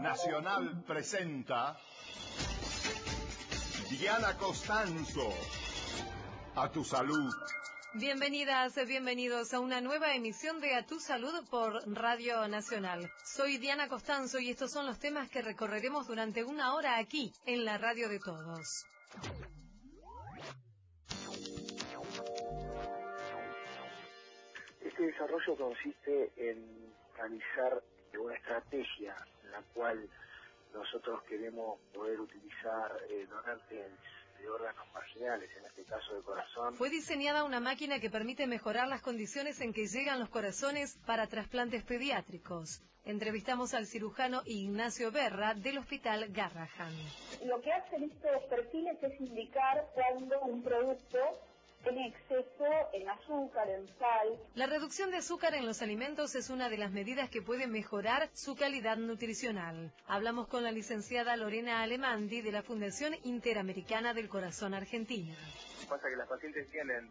Nacional presenta Diana Costanzo. A tu salud. Bienvenidas, bienvenidos a una nueva emisión de A Tu Salud por Radio Nacional. Soy Diana Costanzo y estos son los temas que recorreremos durante una hora aquí, en la radio de todos. Este desarrollo consiste en realizar una estrategia la cual nosotros queremos poder utilizar eh, donantes de órganos marginales, en este caso de corazón. Fue diseñada una máquina que permite mejorar las condiciones en que llegan los corazones para trasplantes pediátricos. Entrevistamos al cirujano Ignacio Berra del Hospital Garrahan. Lo que hacen estos perfiles es indicar cuando un producto tiene exceso en azúcar, en sal. La reducción de azúcar en los alimentos es una de las medidas que puede mejorar su calidad nutricional. Hablamos con la licenciada Lorena Alemandi de la Fundación Interamericana del Corazón Argentina. Pasa que las pacientes tienen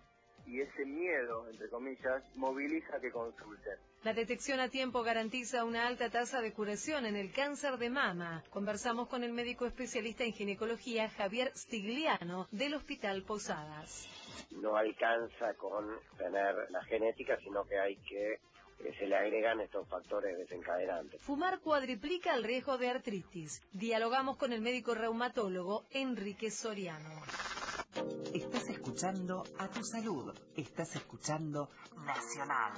y ese miedo, entre comillas, moviliza que consulten. La detección a tiempo garantiza una alta tasa de curación en el cáncer de mama. Conversamos con el médico especialista en ginecología Javier Stigliano del Hospital Posadas. No alcanza con tener la genética, sino que hay que que se le agregan estos factores desencadenantes. Fumar cuadriplica el riesgo de artritis. Dialogamos con el médico reumatólogo Enrique Soriano. Estás escuchando a tu salud. Estás escuchando Nacional.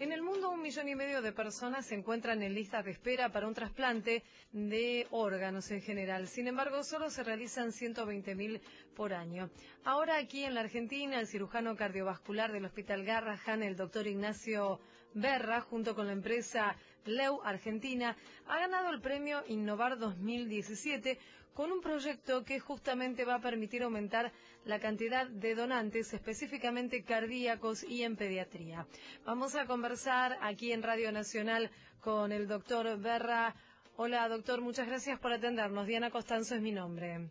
En el mundo, un millón y medio de personas se encuentran en lista de espera para un trasplante de órganos en general. Sin embargo, solo se realizan 120.000 por año. Ahora, aquí en la Argentina, el cirujano cardiovascular del Hospital Garrahan, el doctor Ignacio Berra, junto con la empresa Leu Argentina, ha ganado el premio Innovar 2017 con un proyecto que justamente va a permitir aumentar la cantidad de donantes, específicamente cardíacos y en pediatría. Vamos a conversar aquí en Radio Nacional con el doctor Berra. Hola, doctor, muchas gracias por atendernos. Diana Costanzo es mi nombre.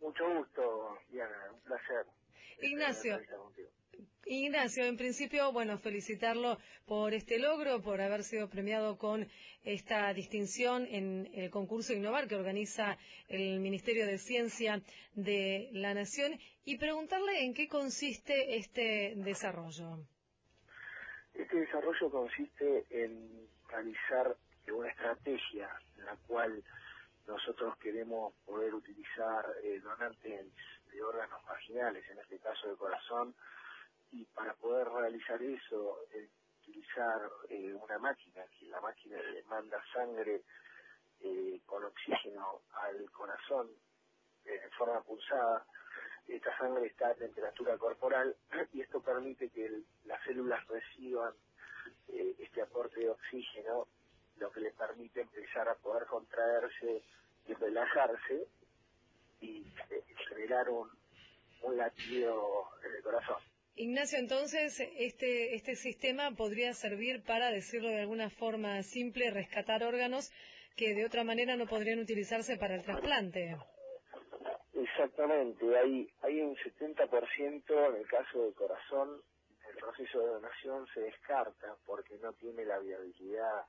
Mucho gusto, Diana, un placer. Ignacio. Ignacio, en principio, bueno, felicitarlo por este logro, por haber sido premiado con esta distinción en el concurso Innovar que organiza el Ministerio de Ciencia de la Nación y preguntarle en qué consiste este desarrollo. Este desarrollo consiste en realizar una estrategia en la cual nosotros queremos poder utilizar eh, donantes de órganos marginales, en este caso de corazón, y para poder realizar eso, eh, utilizar eh, una máquina, que la máquina le manda sangre eh, con oxígeno al corazón en forma pulsada, esta sangre está a temperatura corporal y esto permite que las células reciban este aporte de oxígeno, lo que les permite empezar a poder contraerse y relajarse y generar un, un latido en el corazón. Ignacio, entonces, este, este sistema podría servir para, decirlo de alguna forma simple, rescatar órganos que de otra manera no podrían utilizarse para el trasplante. Exactamente, hay, hay un 70% en el caso del corazón, el proceso de donación se descarta porque no tiene la viabilidad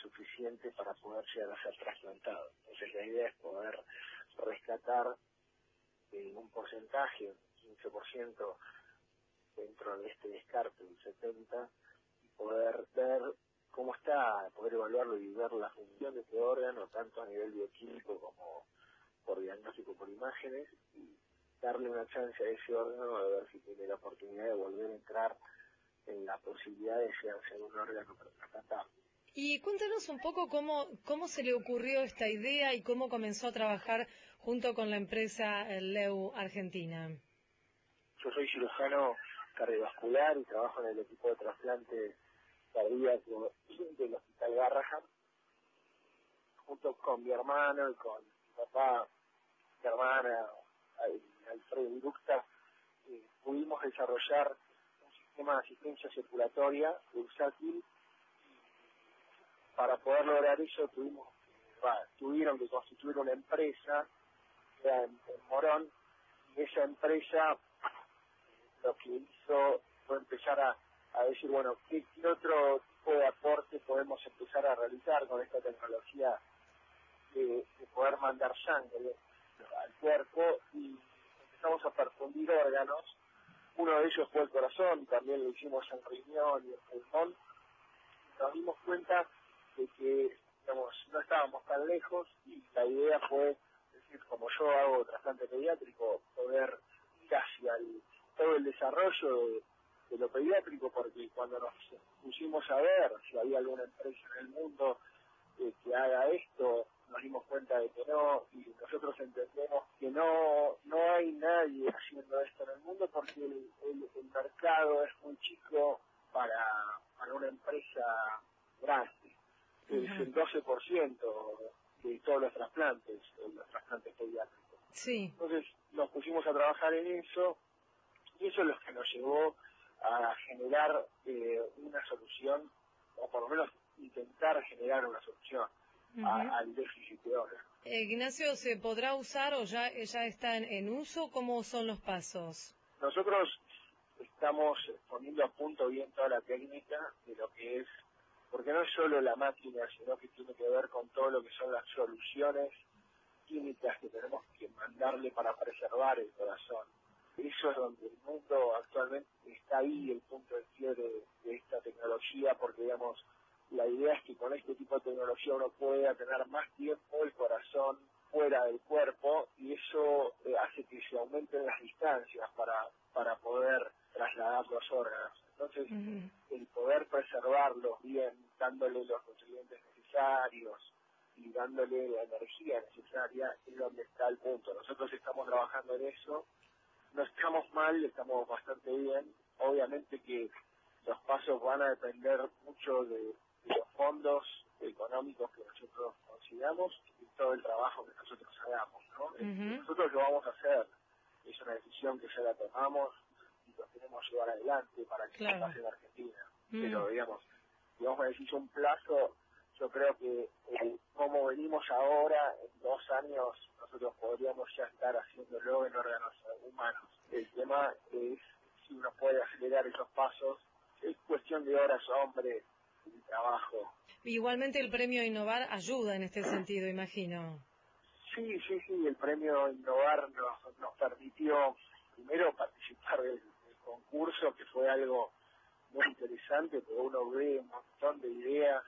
suficiente para poder llegar a ser trasplantado. Entonces la idea es poder rescatar en un porcentaje, 15%, dentro de este descarte del 70 y poder ver cómo está, poder evaluarlo y ver la función de este órgano, tanto a nivel bioquímico como por diagnóstico por imágenes, y darle una chance a ese órgano de ver si tiene la oportunidad de volver a entrar en la posibilidad de ser un órgano para tratar. Y cuéntanos un poco cómo, cómo se le ocurrió esta idea y cómo comenzó a trabajar junto con la empresa Leu Argentina. Yo soy cirujano cardiovascular y trabajo en el equipo de trasplante cardíaco del Hospital Garrahan, junto con mi hermano y con mi papá, mi hermana, Alfredo Iructa, eh, pudimos desarrollar un sistema de asistencia circulatoria bursátil. Para poder lograr eso tuvimos, tuvieron que constituir una empresa en Morón y esa empresa lo que hizo fue empezar a, decir, bueno, ¿qué, otro tipo de aporte podemos empezar a realizar con esta tecnología de, de poder mandar sangre al cuerpo y empezamos a perfundir órganos. Uno de ellos fue el corazón, también lo hicimos en riñón y en pulmón. Nos dimos cuenta de que digamos, no estábamos tan lejos y la idea fue, decir, como yo hago trasplante pediátrico, poder ir hacia el, todo el desarrollo de, de lo pediátrico, porque cuando nos pusimos a ver si había alguna empresa en el mundo eh, que haga esto, nos dimos cuenta de que no, y nosotros entendemos que no no hay nadie haciendo esto en el mundo porque el, el- el mercado es muy chico para, para una empresa grande. Es el 12% de todos los trasplantes, los trasplantes pediátricos. Sí. Entonces nos pusimos a trabajar en eso y eso es lo que nos llevó a generar eh, una solución, o por lo menos intentar generar una solución a- al déficit de órganos. Eh, Ignacio, ¿se podrá usar o ya, ya está en, en uso? ¿Cómo son los pasos? Nosotros estamos poniendo a punto bien toda la técnica de lo que es, porque no es solo la máquina, sino que tiene que ver con todo lo que son las soluciones químicas que tenemos que mandarle para preservar el corazón. Eso es donde el mundo actualmente está ahí, el punto de quiebre de, de esta tecnología, porque digamos, la idea es que con este tipo de tecnología uno pueda tener más tiempo el corazón fuera del cuerpo y eso eh, hace que se aumenten las distancias para, para poder trasladar los órganos. Entonces, el poder preservarlos bien, dándole los nutrientes necesarios y dándole la energía necesaria, es donde está el punto. Nosotros estamos trabajando en eso, no estamos mal, estamos bastante bien. Obviamente que los pasos van a depender mucho de, de los fondos económicos que nosotros consigamos y todo el trabajo que nosotros hagamos. ¿no? Ujú. Nosotros lo vamos a hacer, es una decisión que ya la tomamos y lo queremos llevar adelante para que Claro. se pase en Argentina. Mm. Pero digamos, a decir un plazo, yo creo que eh, como venimos ahora, en dos años nosotros podríamos ya estar haciéndolo en órganos humanos. El tema es si uno puede acelerar esos pasos, es cuestión de horas, hombre, de trabajo. Igualmente el premio Innovar ayuda en este sentido, imagino. Sí, sí, sí, el premio Innovar nos, nos permitió primero participar del, del concurso, que fue algo muy interesante, porque uno ve un montón de ideas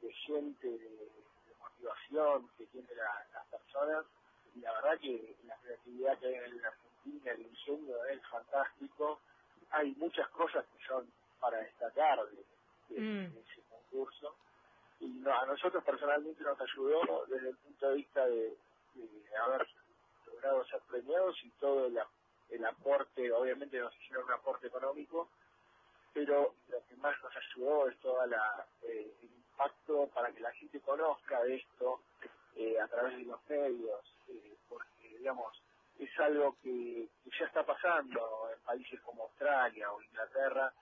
de gente, de, de motivación que tienen la- las personas, y la verdad que la creatividad que hay en la Argentina, el ingenio es fantástico, hay muchas cosas que son para destacar de, de- Mm. de ese concurso, y no, a nosotros personalmente nos ayudó desde el punto de vista de, haber logrado ser premiados y todo el, aporte, obviamente nos hicieron un aporte económico, pero lo que más nos ayudó es todo el impacto para que la gente conozca de esto eh, a través de los medios, eh, porque digamos, es algo que, que ya está pasando en países como Australia o Inglaterra,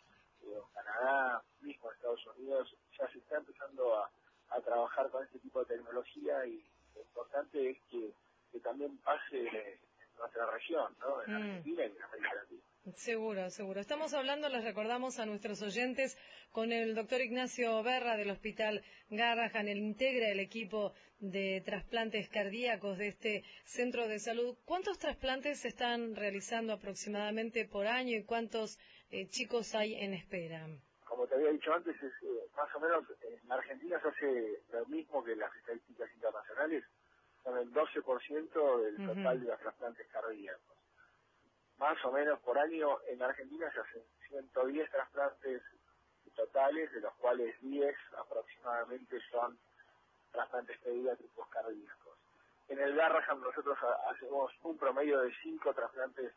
eh, o Canadá, mismo Estados Unidos, ya se está empezando a, a trabajar con este tipo de tecnología y lo importante es que, que también pase en nuestra región, ¿no? en Mm. Argentina y en América Latina. Seguro, seguro. Estamos hablando, les recordamos a nuestros oyentes, con el doctor Ignacio Berra del Hospital Garrahan. Él integra el equipo de trasplantes cardíacos de este centro de salud. ¿Cuántos trasplantes se están realizando aproximadamente por año y cuántos eh, chicos hay en espera? como te había dicho antes, es, eh, más o menos en Argentina se hace lo mismo que las estadísticas internacionales, son el 12% del total de los trasplantes cardíacos. Más o menos por año en Argentina se hacen 110 trasplantes totales, de los cuales 10 aproximadamente son trasplantes pediátricos cardíacos. En el Garrahan nosotros ha- hacemos un promedio de 5 trasplantes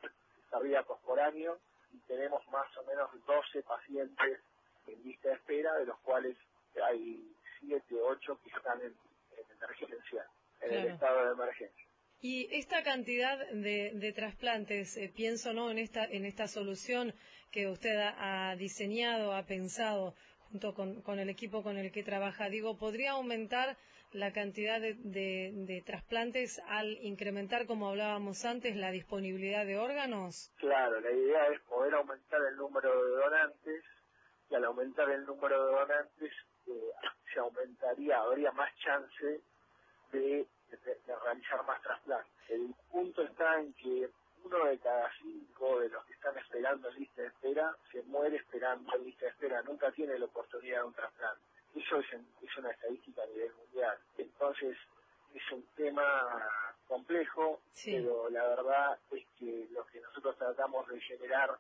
cardíacos por año y tenemos más o menos 12 pacientes en lista de espera, de los cuales hay 7, 8 que están en, en emergencia, en el estado de emergencia. Y esta cantidad de, de trasplantes, eh, pienso no en esta en esta solución que usted ha, diseñado, ha pensado junto con, con el equipo con el que trabaja, digo, podría aumentar la cantidad de, trasplantes al incrementar, como hablábamos antes, la disponibilidad de órganos. Claro, la idea es poder aumentar el número de donantes y al aumentar el número de donantes eh, se aumentaría, habría más chance de, de realizar más trasplantes. El punto está en que uno de cada cinco de los que están esperando en lista de espera se muere esperando en lista de espera, nunca tiene la oportunidad de un trasplante. Eso es, es una estadística a nivel mundial. Entonces, es un tema complejo, pero la verdad es que lo que nosotros tratamos de generar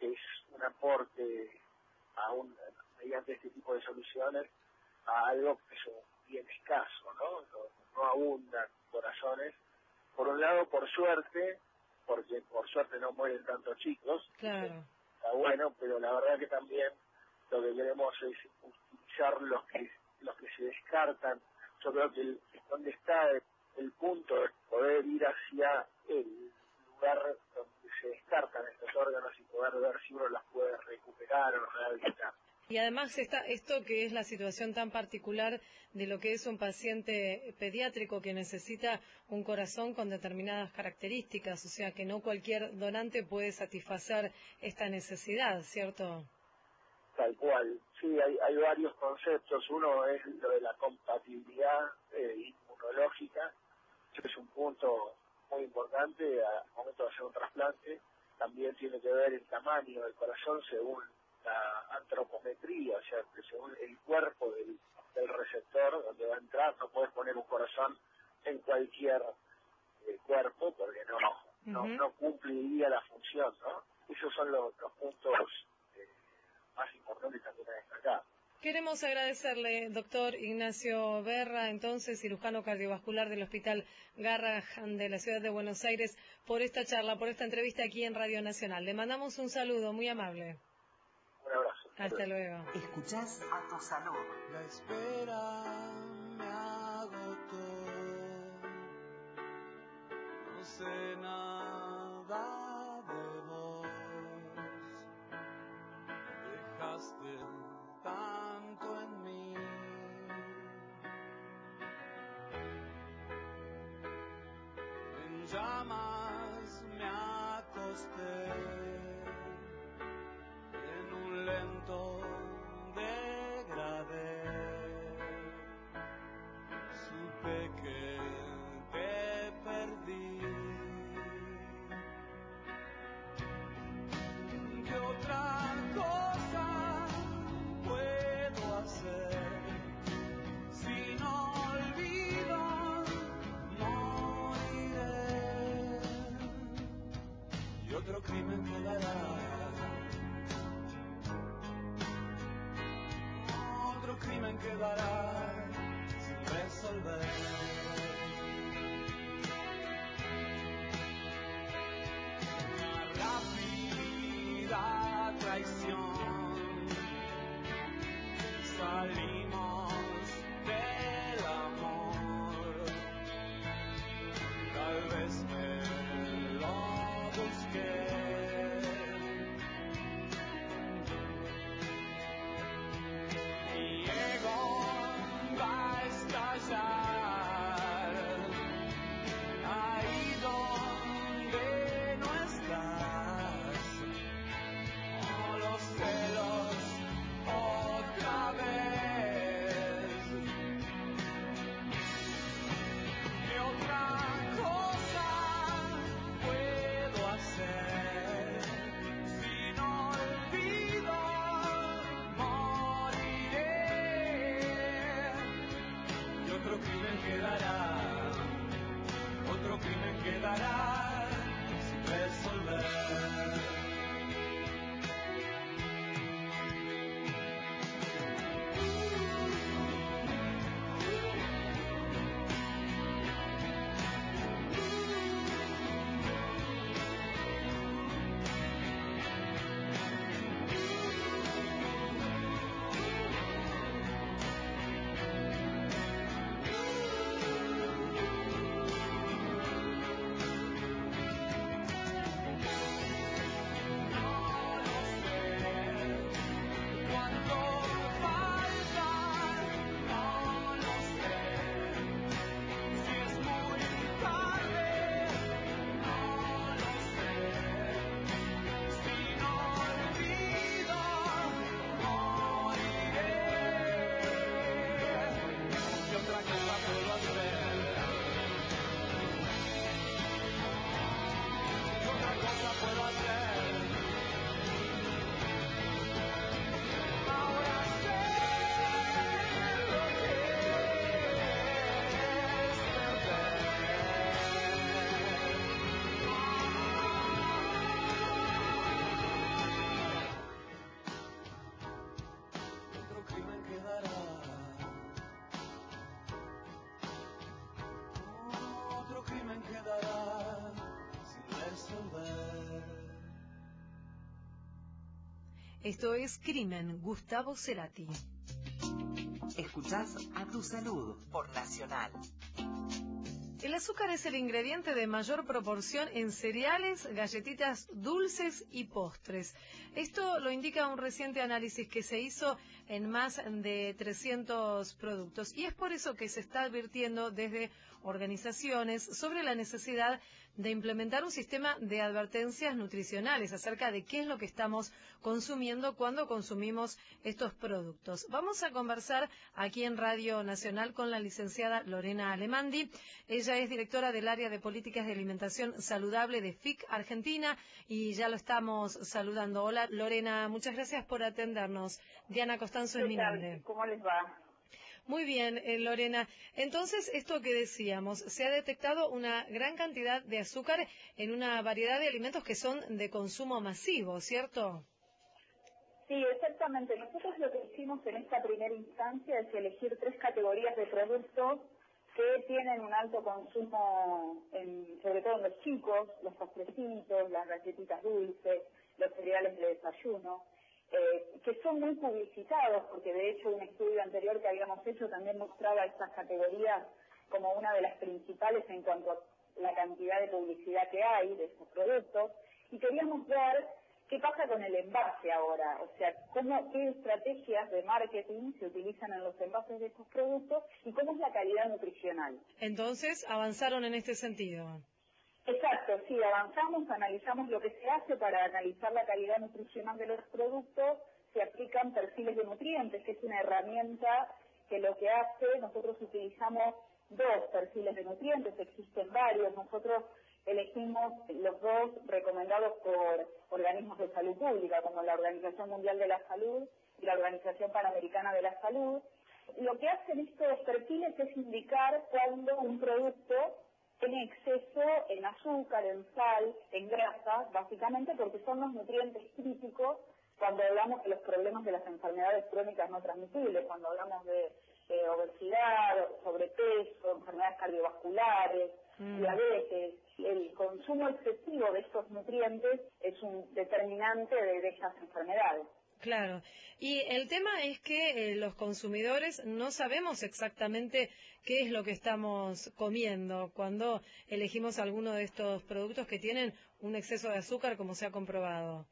es un aporte a un, mediante este tipo de soluciones a algo que es bien escaso, ¿no? No, no abundan corazones. Por un lado, por suerte, porque por suerte no mueren tantos chicos. Claro. Está bueno, pero la verdad que también lo que queremos es utilizar los que los que se descartan. Yo creo que el, donde está el, punto es poder ir hacia el lugar donde se descartan estos órganos y poder ver si uno los puede recuperar o rehabilitar. Y además está esto que es la situación tan particular de lo que es un paciente pediátrico que necesita un corazón con determinadas características, o sea que no cualquier donante puede satisfacer esta necesidad, ¿cierto? Tal cual, sí, hay, hay varios conceptos. Uno es lo de la compatibilidad eh, inmunológica, que es un punto muy importante al momento de hacer un trasplante. También tiene que ver el tamaño del corazón según la antropometría, o sea, que según el cuerpo del, receptor donde va a entrar, no puedes poner un corazón en cualquier eh, cuerpo porque no, no, cumpliría la función, ¿no? Esos son los, puntos eh, más importantes también a destacar. Queremos agradecerle, doctor Ignacio Berra, entonces cirujano cardiovascular del Hospital Garrahan de la Ciudad de Buenos Aires, por esta charla, por esta entrevista aquí en Radio Nacional. Le mandamos un saludo muy amable. Un abrazo. Hasta luego. Escuchás a tu salud. La espera me agotó. No sé nada de vos. Dejaste tanto en mí. En llamas lento Esto es Crimen, Gustavo Cerati. Escuchás a tu salud por Nacional. El azúcar es el ingrediente de mayor proporción en cereales, galletitas dulces y postres. Esto lo indica un reciente análisis que se hizo en más de 300 productos y es por eso que se está advirtiendo desde organizaciones sobre la necesidad de implementar un sistema de advertencias nutricionales acerca de qué es lo que estamos consumiendo cuando consumimos estos productos. Vamos a conversar aquí en Radio Nacional con la licenciada Lorena Alemandi. Ella es directora del área de políticas de alimentación saludable de FIC Argentina y ya lo estamos saludando. Hola Lorena, muchas gracias por atendernos. Diana Costanzo es mi nombre. ¿Cómo les va? Muy bien, eh, Lorena. Entonces, esto que decíamos, se ha detectado una gran cantidad de azúcar en una variedad de alimentos que son de consumo masivo, ¿cierto? Sí, exactamente. Nosotros lo que hicimos en esta primera instancia es elegir tres categorías de productos que tienen un alto consumo, en, sobre todo en los chicos, los postrecitos, las galletitas dulces, los cereales de desayuno. Eh, que son muy publicitados, porque de hecho un estudio anterior que habíamos hecho también mostraba estas categorías como una de las principales en cuanto a la cantidad de publicidad que hay de estos productos, y queríamos ver qué pasa con el envase ahora, o sea, cómo, qué estrategias de marketing se utilizan en los envases de estos productos y cómo es la calidad nutricional. Entonces, avanzaron en este sentido. Exacto, sí, avanzamos, analizamos lo que se hace para analizar la calidad nutricional de los productos, se aplican perfiles de nutrientes, que es una herramienta que lo que hace, nosotros utilizamos dos perfiles de nutrientes, existen varios, nosotros elegimos los dos recomendados por organismos de salud pública, como la Organización Mundial de la Salud y la Organización Panamericana de la Salud. Lo que hacen estos perfiles es indicar cuando un producto tiene exceso en azúcar, en sal, en grasa, básicamente porque son los nutrientes críticos cuando hablamos de los problemas de las enfermedades crónicas no transmisibles, cuando hablamos de obesidad, sobrepeso, enfermedades cardiovasculares, mm. diabetes. El consumo excesivo de estos nutrientes es un determinante de esas enfermedades. Claro. Y el tema es que eh, los consumidores no sabemos exactamente qué es lo que estamos comiendo cuando elegimos alguno de estos productos que tienen un exceso de azúcar, como se ha comprobado.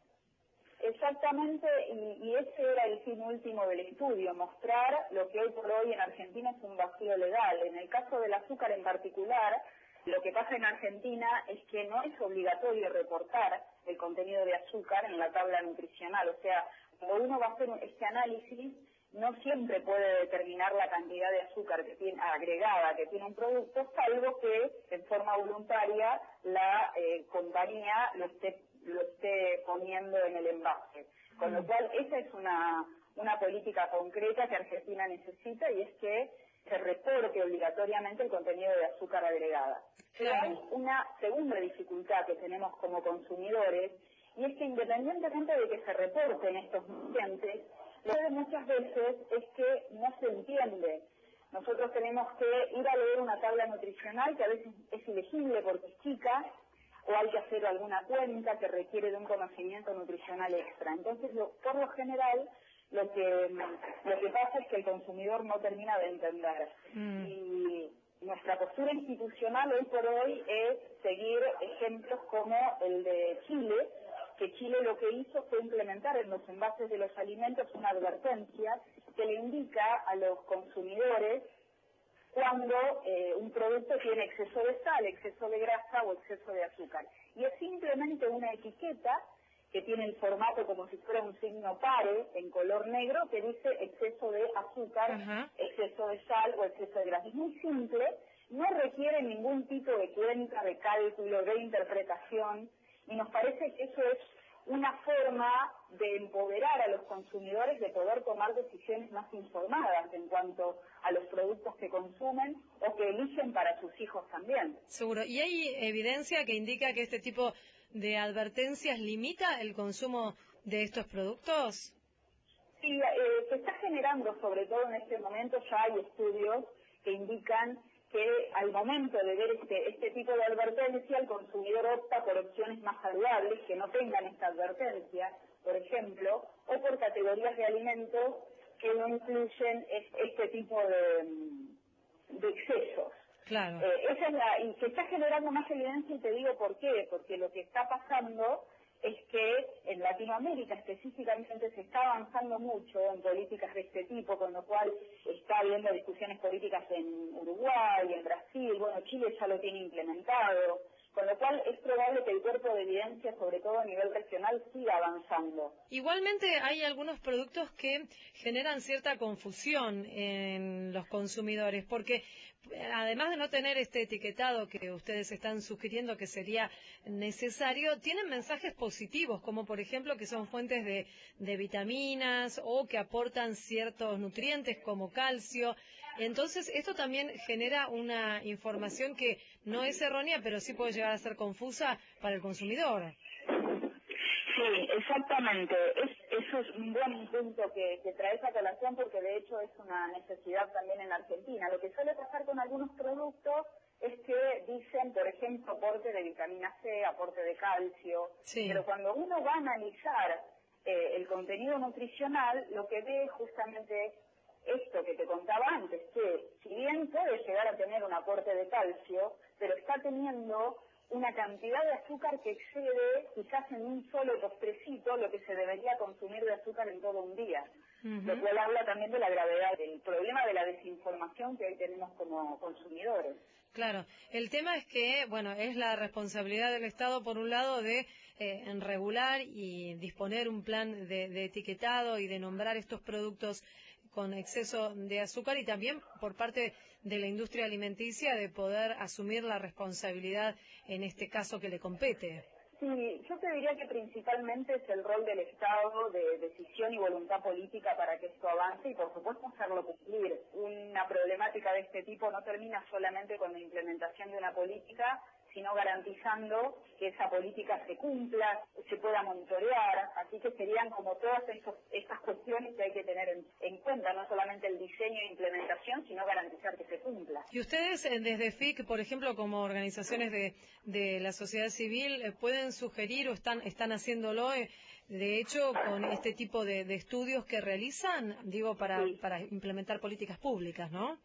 Exactamente, y, y, ese era el fin último del estudio, mostrar lo que hoy por hoy en Argentina es un vacío legal. En el caso del azúcar en particular, lo que pasa en Argentina es que no es obligatorio reportar el contenido de azúcar en la tabla nutricional, o sea, cuando uno va a hacer este análisis, no siempre puede determinar la cantidad de azúcar que tiene agregada que tiene un producto, salvo que en forma voluntaria la eh, compañía lo esté, lo esté poniendo en el envase. Con lo mm. cual, esa es una, una política concreta que Argentina necesita y es que se reporte obligatoriamente el contenido de azúcar agregada. Pero hay una segunda dificultad que tenemos como consumidores y es que independientemente de que se reporten estos nutrientes, lo que muchas veces es que no se entiende. Nosotros tenemos que ir a leer una tabla nutricional que a veces es ilegible porque es chica, o hay que hacer alguna cuenta que requiere de un conocimiento nutricional extra. Entonces, por lo general, lo que lo que pasa es que el consumidor no termina de entender. Mm. Y nuestra postura institucional hoy por hoy es seguir ejemplos como el de Chile, que Chile lo que hizo fue implementar en los envases de los alimentos una advertencia que le indica a los consumidores cuando eh, un producto tiene exceso de sal, exceso de grasa o exceso de azúcar. Y es simplemente una etiqueta que tiene el formato como si fuera un signo pare en color negro que dice exceso de azúcar, exceso de sal o exceso de grasa. Es muy simple, no requiere ningún tipo de cuenta, de cálculo, de interpretación y nos parece que eso es una forma de empoderar a los consumidores de poder tomar decisiones más informadas en cuanto a los productos que consumen o que eligen para sus hijos también. Seguro. ¿Y hay evidencia que indica que este tipo de advertencias limita el consumo de estos productos? Sí, eh, se está generando, sobre todo en este momento, ya hay estudios que indican que al momento de ver este, este tipo de advertencia, el consumidor opta por opciones más saludables que no tengan esta advertencia, por ejemplo, o por categorías de alimentos que no incluyen este tipo de, de excesos. Claro. Eh, esa es la, y se está generando más evidencia y te digo por qué, porque lo que está pasando es que en Latinoamérica específicamente se está avanzando mucho en políticas de este tipo, con lo cual está habiendo discusiones políticas en Uruguay, en Brasil, bueno, Chile ya lo tiene implementado, con lo cual es probable que el cuerpo de evidencia, sobre todo a nivel regional, siga avanzando. Igualmente hay algunos productos que generan cierta confusión en los consumidores, porque además de no tener este etiquetado que ustedes están sugiriendo que sería necesario, tienen mensajes positivos, como por ejemplo que son fuentes de, vitaminas o que aportan ciertos nutrientes como calcio. Entonces, esto también genera una información que no es errónea, pero sí puede llegar a ser confusa para el consumidor. Sí, exactamente. Eso es un buen punto que, que traes a colación porque de hecho es una necesidad también en Argentina. Lo que suele pasar con algunos productos es que dicen, por ejemplo, aporte de vitamina C, aporte de calcio, Sí. pero cuando uno va a analizar eh, el contenido nutricional, lo que ve justamente esto que te contaba antes, que si bien puede llegar a tener un aporte de calcio, pero está teniendo una cantidad de azúcar que excede quizás en un solo postrecito lo que se debería consumir de azúcar en todo un día. Lo cual habla también de la gravedad del problema de la desinformación que hoy tenemos como consumidores. Claro, el tema es que, bueno, es la responsabilidad del Estado, por un lado, de eh, en regular y disponer un plan de, de etiquetado y de nombrar estos productos con exceso de azúcar y también por parte de la industria alimenticia de poder asumir la responsabilidad en este caso que le compete. Sí, yo te diría que principalmente es el rol del Estado de decisión y voluntad política para que esto avance y por supuesto hacerlo cumplir. Una problemática de este tipo no termina solamente con la implementación de una política, sino garantizando que esa política se cumpla, se pueda monitorear, así que serían como todas esos- estas cuestiones que hay que tener en, en cuenta, no solamente el diseño e implementación, sino garantizar que se cumpla. Y ustedes eh, desde FIC, por ejemplo, como organizaciones de, de la sociedad civil, eh, pueden sugerir o están, están haciéndolo, eh, de hecho, con este tipo de, de estudios que realizan, digo, para, Sí. para implementar políticas públicas, ¿no?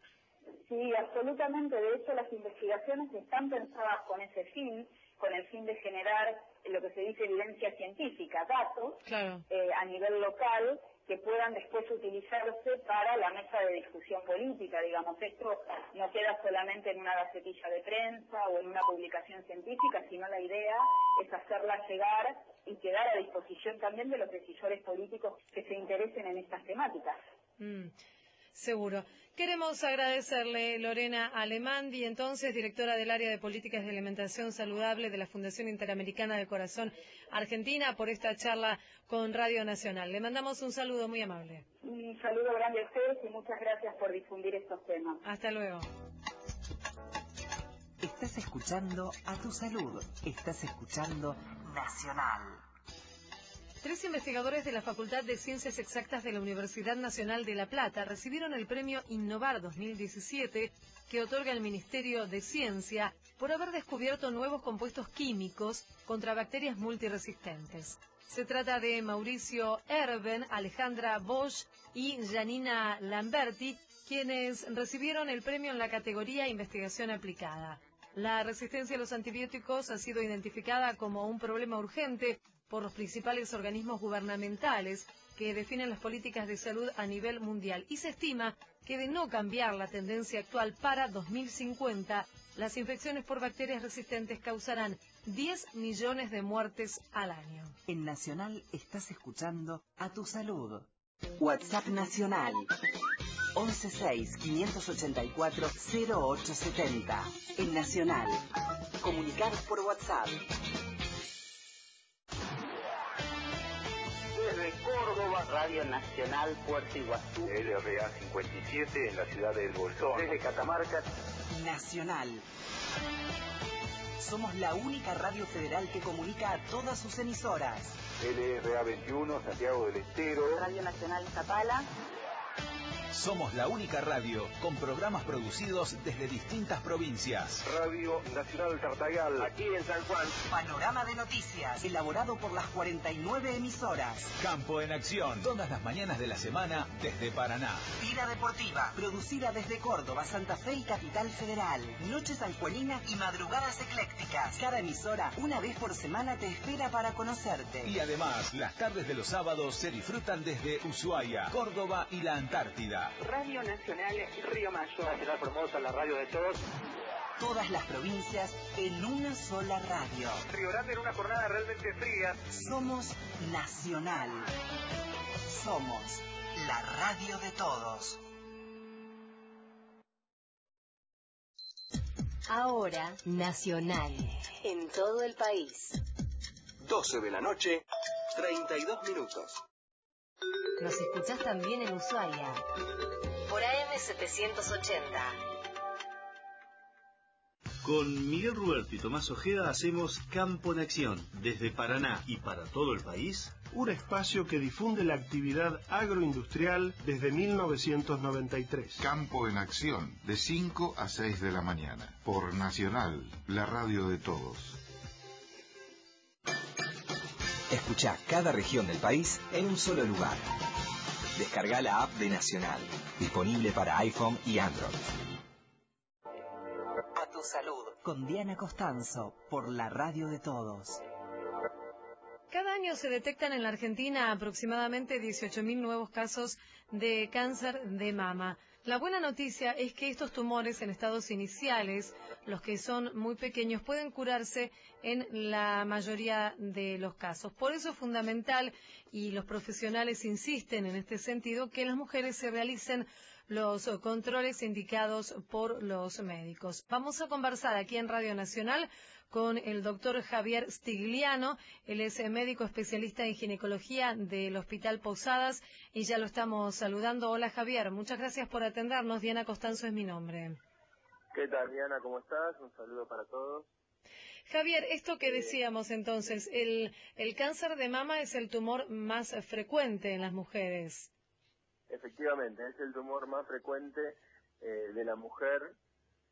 Sí, absolutamente. De hecho, las investigaciones están pensadas con ese fin, con el fin de generar lo que se dice evidencia científica, datos Claro. eh, a nivel local que puedan después utilizarse para la mesa de discusión política. Digamos, esto no queda solamente en una gacetilla de prensa o en una publicación científica, sino la idea es hacerla llegar y quedar a disposición también de los decisores políticos que se interesen en estas temáticas. Mm, seguro. Queremos agradecerle, Lorena Alemandi, entonces directora del área de políticas de alimentación saludable de la Fundación Interamericana del Corazón Argentina, por esta charla con Radio Nacional. Le mandamos un saludo muy amable. Un saludo grande a ustedes y muchas gracias por difundir estos temas. Hasta luego. Estás escuchando a tu salud. Estás escuchando Nacional. Tres investigadores de la Facultad de Ciencias Exactas de la Universidad Nacional de La Plata recibieron el premio Innovar 2017 que otorga el Ministerio de Ciencia por haber descubierto nuevos compuestos químicos contra bacterias multiresistentes. Se trata de Mauricio Erben, Alejandra Bosch y Janina Lamberti, quienes recibieron el premio en la categoría Investigación Aplicada. La resistencia a los antibióticos ha sido identificada como un problema urgente por los principales organismos gubernamentales que definen las políticas de salud a nivel mundial y se estima que de no cambiar la tendencia actual para 2050, las infecciones por bacterias resistentes causarán 10 millones de muertes al año. En Nacional estás escuchando a tu salud. WhatsApp Nacional. 116-584-0870. En Nacional. Comunicados por WhatsApp. Radio Nacional Puerto Iguazú. LRA 57 en la ciudad del Bolsón. Desde Catamarca. Nacional. Somos la única radio federal que comunica a todas sus emisoras. LRA 21 Santiago del Estero. Radio Nacional Zapala. Somos la única radio con programas producidos desde distintas provincias. Radio Nacional Tartagal, aquí en San Juan. Panorama de noticias, elaborado por las 49 emisoras. Campo en acción, todas las mañanas de la semana desde Paraná. Tira deportiva, producida desde Córdoba, Santa Fe y Capital Federal. Noches sanjuaninas y madrugadas eclécticas. Cada emisora, una vez por semana, te espera para conocerte. Y además, las tardes de los sábados se disfrutan desde Ushuaia, Córdoba y la Antártida. Radio Nacional Río Mayo. Nacional Formosa, la radio de todos. Todas las provincias en una sola radio. Río Grande en una jornada realmente fría. Somos Nacional. Somos la radio de todos. Ahora, Nacional. En todo el país. 12 de la noche, 32 minutos. Nos escuchás también en Ushuaia. Por AM780. Con Miguel Ruberto y Tomás Ojeda hacemos Campo en Acción, desde Paraná y para todo el país. Un espacio que difunde la actividad agroindustrial desde 1993. Campo en Acción, de 5 a 6 de la mañana, por Nacional, la radio de todos. Escucha cada región del país en un solo lugar. Descarga la app de Nacional, disponible para iPhone y Android. A tu salud, con Diana Costanzo, por la radio de todos. Cada año se detectan en la Argentina aproximadamente 18.000 nuevos casos de cáncer de mama. La buena noticia es que estos tumores en estados iniciales, los que son muy pequeños, pueden curarse en la mayoría de los casos. Por eso es fundamental, y los profesionales insisten en este sentido, que las mujeres se realicen los controles indicados por los médicos. Vamos a conversar aquí en Radio Nacional con el doctor Javier Stigliano. Él es médico especialista en ginecología del Hospital Posadas y ya lo estamos saludando. Hola Javier, muchas gracias por atendernos. Diana Costanzo es mi nombre. ¿Qué tal Diana? ¿Cómo estás? Un saludo para todos. Javier, esto que decíamos entonces, el, el cáncer de mama es el tumor más frecuente en las mujeres. Efectivamente, es el tumor más frecuente eh, de la mujer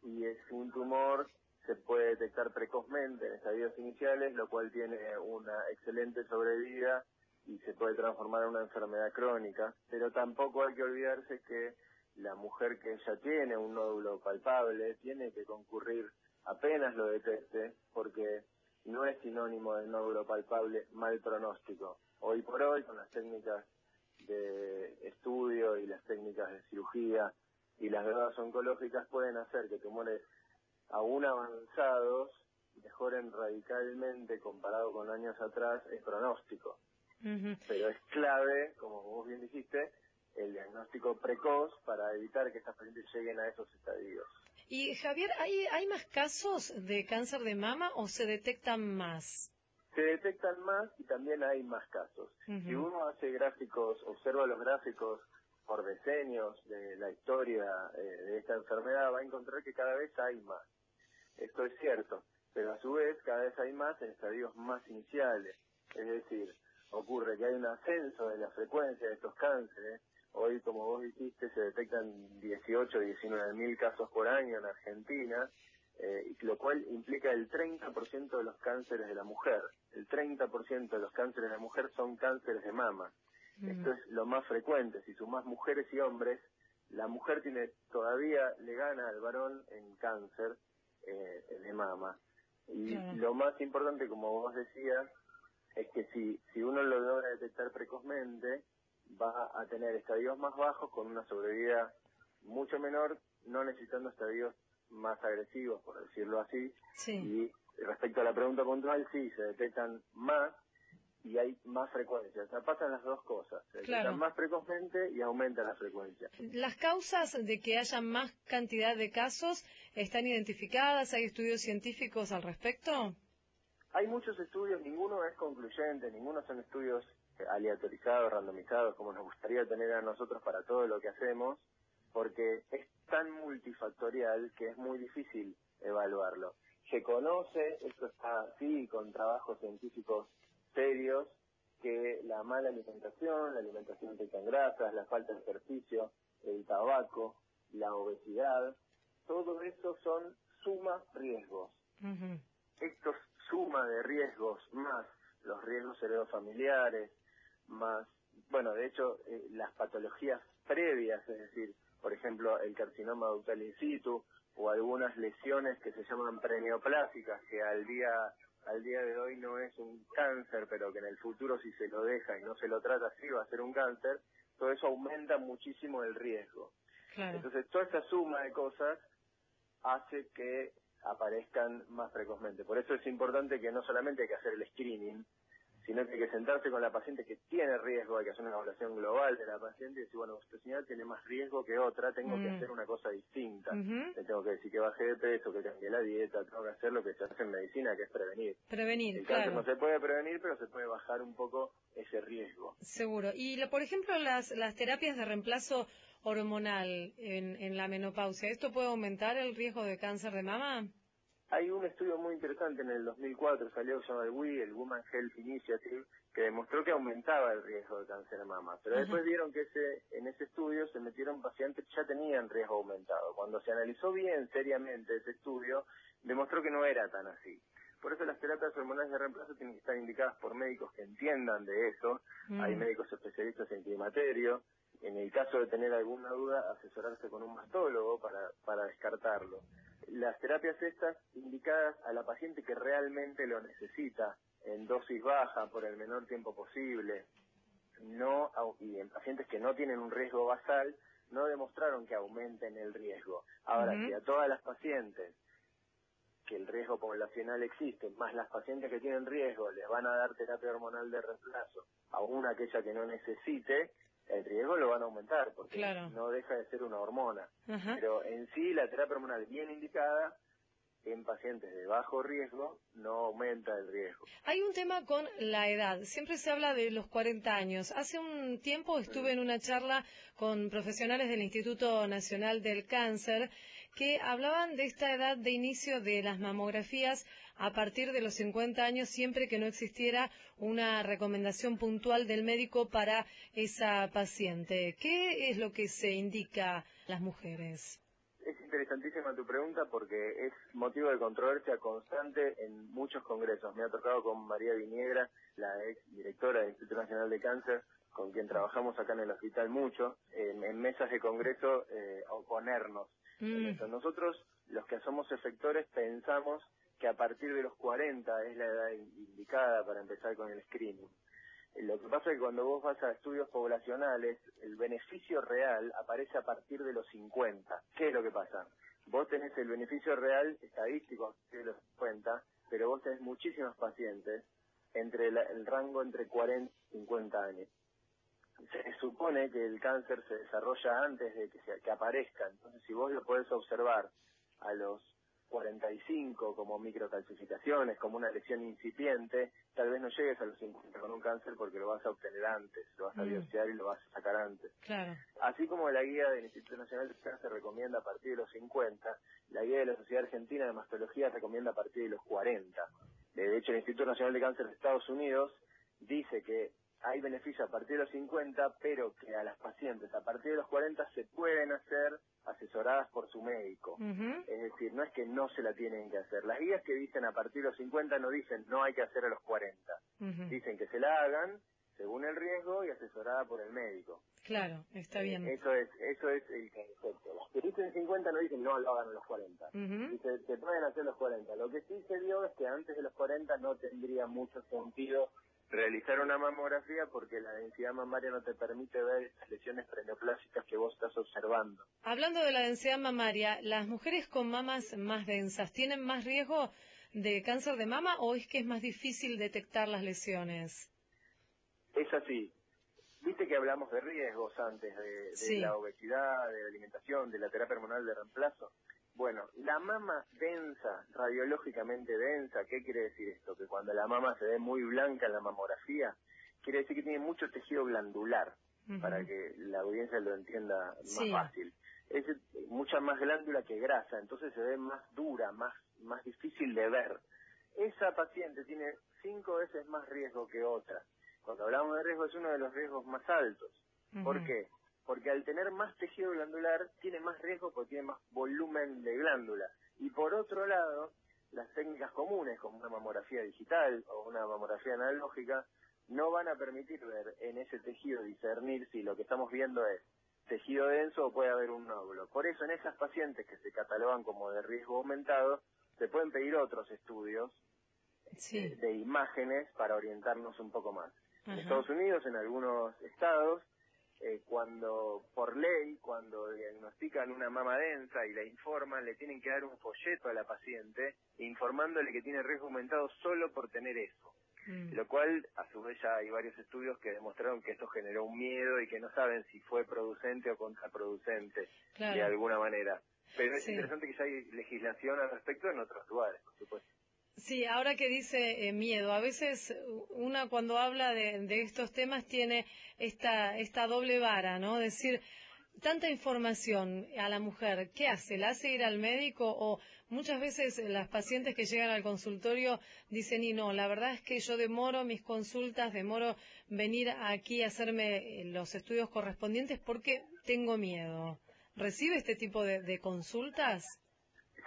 y es un tumor se puede detectar precozmente en estadios iniciales, lo cual tiene una excelente sobrevida y se puede transformar en una enfermedad crónica, pero tampoco hay que olvidarse que la mujer que ya tiene un nódulo palpable tiene que concurrir apenas lo detecte, porque no es sinónimo de nódulo palpable mal pronóstico. Hoy por hoy, con las técnicas de estudio y las técnicas de cirugía y las drogas oncológicas pueden hacer que tumores aún avanzados mejoren radicalmente comparado con años atrás el pronóstico. Pero es clave, como vos bien dijiste, el diagnóstico precoz para evitar que estas pacientes lleguen a esos estadios. Y Javier, ¿hay, ¿hay más casos de cáncer de mama o se detectan más? Se detectan más y también hay más casos. Si uno hace gráficos, observa los gráficos por decenios de la historia eh, de esta enfermedad, va a encontrar que cada vez hay más. Esto es cierto, pero a su vez cada vez hay más en estadios más iniciales. Es decir, ocurre que hay un ascenso de la frecuencia de estos cánceres. Hoy, como vos dijiste, se detectan 18, 19 mil casos por año en Argentina, eh, lo cual implica el 30% de los cánceres de la mujer. El 30% de los cánceres de la mujer son cánceres de mama. Esto es lo más frecuente. Si sumas mujeres y hombres, la mujer tiene todavía le gana al varón en cáncer eh, de mama. Y lo más importante, como vos decías, es que si, si uno lo logra detectar precozmente, va a tener estadios más bajos con una sobrevida mucho menor, no necesitando estadios más agresivos, por decirlo así. Y respecto a la pregunta puntual, sí, se detectan más y hay más frecuencia. O sea, pasan las dos cosas. Se detectan más precozmente y aumenta la frecuencia. ¿Las causas de que haya más cantidad de casos están identificadas? ¿Hay estudios científicos al respecto? Hay muchos estudios, ninguno es concluyente, ninguno son estudios aleatorizados, randomizados, como nos gustaría tener a nosotros para todo lo que hacemos, porque es tan multifactorial que es muy difícil evaluarlo. Se conoce, esto está así, con trabajos científicos serios, que la mala alimentación, la alimentación rica en grasas, la falta de ejercicio, el tabaco, todo eso son suma riesgos. Uh. Estos suma de riesgos más los riesgos heredofamiliares, más, bueno, de hecho, eh, las patologías previas, es decir, por ejemplo, el carcinoma ductal in situ o algunas lesiones que se llaman preneoplásicas, que al día al día de hoy no es un cáncer, pero que en el futuro si se lo deja y no se lo trata, sí va a ser un cáncer, todo eso aumenta muchísimo el riesgo. Entonces, toda esta suma de cosas hace que aparezcan más precozmente. Por eso es importante que no solamente hay que hacer el screening, sino que hay que sentarse con la paciente que tiene riesgo, hay que hacer una evaluación global de la paciente y decir, bueno, esta señora tiene más riesgo que otra, tengo que Mm. hacer una cosa distinta. Le tengo que decir que baje de peso, que cambie la dieta, tengo que hacer lo que se hace en medicina, que es prevenir. Prevenir, El cáncer claro. no se puede prevenir, pero se puede bajar un poco ese riesgo. Seguro. Y, lo- por ejemplo, las, las terapias de reemplazo hormonal en, en la menopausia, ¿esto puede aumentar el riesgo de cáncer de mama? Hay un estudio muy interesante en el 2004, salió, se llama el WI, el Woman Health Initiative, que demostró que aumentaba el riesgo de cáncer de mama. Pero después vieron que ese, en ese estudio se metieron pacientes que ya tenían riesgo aumentado. Cuando se analizó bien, seriamente, ese estudio, demostró que no era tan así. Por eso las terapias hormonales de reemplazo tienen que estar indicadas por médicos que entiendan de eso. Mm. Hay médicos especialistas en climaterio. En el caso de tener alguna duda, asesorarse con un mastólogo para, para descartarlo. Las terapias estas indicadas a la paciente que realmente lo necesita, en dosis baja, por el menor tiempo posible, no y en pacientes que no tienen un riesgo basal, no demostraron que aumenten el riesgo. Ahora, Ujú. si a todas las pacientes que el riesgo poblacional existe, más las pacientes que tienen riesgo, les van a dar terapia hormonal de reemplazo, aún aquella que no necesite, el riesgo lo van a aumentar, porque Claro. no deja de ser una hormona. Ajá. Pero en sí, la terapia hormonal bien indicada en pacientes de bajo riesgo no aumenta el riesgo. Hay un tema con la edad. Siempre se habla de los 40 años. Hace un tiempo estuve en una charla con profesionales del Instituto Nacional del Cáncer que hablaban de esta edad de inicio de las mamografías a partir de los 50 años, siempre que no existiera una recomendación puntual del médico para esa paciente. ¿Qué es lo que se indica a las mujeres? Es interesantísima tu pregunta porque es motivo de controversia constante en muchos congresos. Me ha tocado con María Viniegra, la ex directora del Instituto Nacional de Cáncer, con quien trabajamos acá en el hospital mucho, en, en mesas de congreso eh, oponernos. eso. Nosotros, los que somos efectores, pensamos que a partir de los 40 es la edad in- indicada para empezar con el screening. Lo que pasa es que cuando vos vas a estudios poblacionales, el beneficio real aparece a partir de los 50. ¿Qué es lo que pasa? Vos tenés el beneficio real estadístico de los 50, pero vos tenés muchísimos pacientes entre la- el rango entre 40 y 50 años. Se supone que el cáncer se desarrolla antes de que, se- que aparezca, entonces si vos lo podés observar a los 45 como microcalcificaciones, como una lesión incipiente, tal vez no llegues a los 50 con un cáncer porque lo vas a obtener antes, lo vas a Mm. biopsiar y lo vas a sacar antes. Claro. Así como la guía del Instituto Nacional de Cáncer recomienda a partir de los 50, la guía de la Sociedad Argentina de Mastología recomienda a partir de los 40. De hecho, el Instituto Nacional de Cáncer de Estados Unidos dice que hay beneficio a partir de los 50, pero que a las pacientes a partir de los 40 se pueden hacer asesoradas por su médico. Es decir, no es que no se la tienen que hacer. Las guías que dicen a partir de los 50 no dicen no hay que hacer a los 40. Dicen que se la hagan según el riesgo y asesorada por el médico. Claro, está bien. Eso es, eso es el concepto. Las que dicen 50 no dicen no lo hagan a los 40. Ujú. Dice, se pueden hacer los 40. Lo que sí se dio es que antes de los 40 no tendría mucho sentido realizar una mamografía porque la densidad mamaria no te permite ver estas lesiones preneoplásicas que vos estás observando. Hablando de la densidad mamaria, ¿las mujeres con mamas más densas tienen más riesgo de cáncer de mama o es que es más difícil detectar las lesiones? Es así. Viste que hablamos de riesgos antes, de, de Sí. la obesidad, de la alimentación, de la terapia hormonal de reemplazo. Bueno, la mama densa, radiológicamente densa, ¿qué quiere decir esto? Que cuando la mama se ve muy blanca en la mamografía, quiere decir que tiene mucho tejido glandular, para que la audiencia lo entienda más Sí. fácil. Es mucha más glándula que grasa, entonces se ve más dura, más, más difícil de ver. Esa paciente tiene cinco veces más riesgo que otra. Cuando hablamos de riesgo es uno de los riesgos más altos. ¿Por qué? Porque al tener más tejido glandular tiene más riesgo porque tiene más volumen de glándula. Y por otro lado, las técnicas comunes como una mamografía digital o una mamografía analógica no van a permitir ver en ese tejido discernir si lo que estamos viendo es tejido denso o puede haber un nódulo. Por eso en esas pacientes que se catalogan como de riesgo aumentado, se pueden pedir otros estudios eh, de imágenes para orientarnos un poco más. En Estados Unidos, en algunos estados, eh, cuando por ley, cuando diagnostican una mama densa y la informan, le tienen que dar un folleto a la paciente informándole que tiene riesgo aumentado solo por tener eso. Mm. Lo cual, a su vez, ya hay varios estudios que demostraron que esto generó un miedo y que no saben si fue producente o contraproducente de alguna manera. Pero es interesante que ya hay legislación al respecto en otros lugares, por supuesto. Sí, ahora que dice eh, miedo, a veces una cuando habla de, estos temas tiene esta, esta doble vara, ¿no? Decir, tanta información a la mujer, ¿qué hace? ¿La hace ir al médico? O muchas veces las pacientes que llegan al consultorio dicen, y no, la verdad es que yo demoro mis consultas, demoro venir aquí a hacerme eh, los estudios correspondientes porque tengo miedo. ¿Recibe este tipo de, consultas?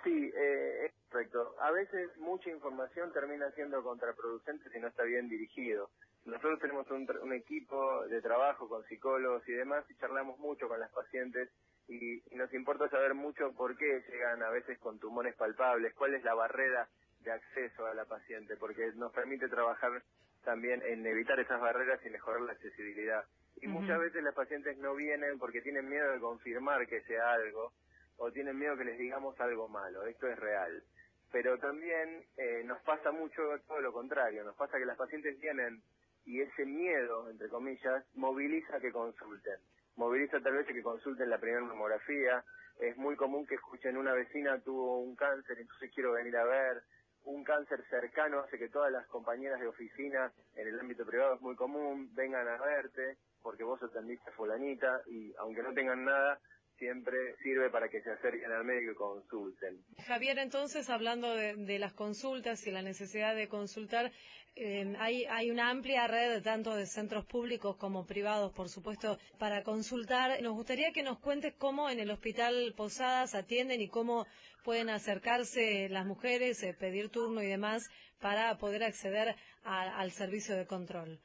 Sí, eh, Correcto. A veces mucha información termina siendo contraproducente si no está bien dirigido. Nosotros tenemos un, equipo de trabajo con psicólogos y demás y charlamos mucho con las pacientes y, nos importa saber mucho por qué llegan a veces con tumores palpables, cuál es la barrera de acceso a la paciente, porque nos permite trabajar también en evitar esas barreras y mejorar la accesibilidad. Y muchas veces las pacientes no vienen porque tienen miedo de confirmar que sea algo o tienen miedo que les digamos algo malo. Esto es real. Pero también eh, nos pasa mucho todo lo contrario, nos pasa que las pacientes vienen y ese miedo, entre comillas, moviliza que consulten, moviliza tal vez que consulten la primera mamografía, es muy común que escuchen una vecina tuvo un cáncer, entonces quiero venir a ver, un cáncer cercano hace que todas las compañeras de oficina en el ámbito privado es muy común, vengan a verte porque vos atendiste a fulanita y aunque no tengan nada, siempre sirve para que se acerquen al médico y consulten. Javier, entonces, hablando de, las consultas y la necesidad de consultar, eh, hay, hay una amplia red tanto de centros públicos como privados, por supuesto, para consultar. Nos gustaría que nos cuentes cómo en el Hospital Posadas atienden y cómo pueden acercarse las mujeres, eh, pedir turno y demás para poder acceder al servicio de control.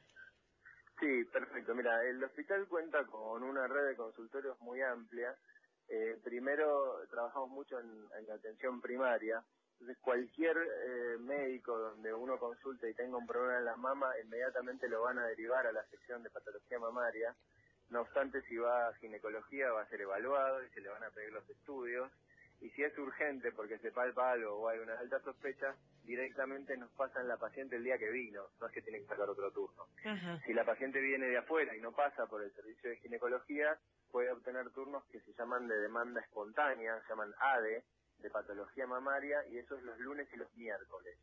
Sí, perfecto. Mira, el hospital cuenta con una red de consultorios muy amplia. Eh, primero, trabajamos mucho en, la atención primaria. Entonces, cualquier eh, médico donde uno consulte y tenga un problema en la mama, inmediatamente lo van a derivar a la sección de patología mamaria. No obstante, si va a ginecología, va a ser evaluado y se le van a pedir los estudios y si es urgente porque se palpa algo o hay una alta sospecha, directamente nos pasan la paciente el día que vino, no es que tiene que sacar otro turno. Si la paciente viene de afuera y no pasa por el servicio de ginecología, puede obtener turnos que se llaman de demanda espontánea, se llaman ADE, de patología mamaria, y eso es los lunes y los miércoles.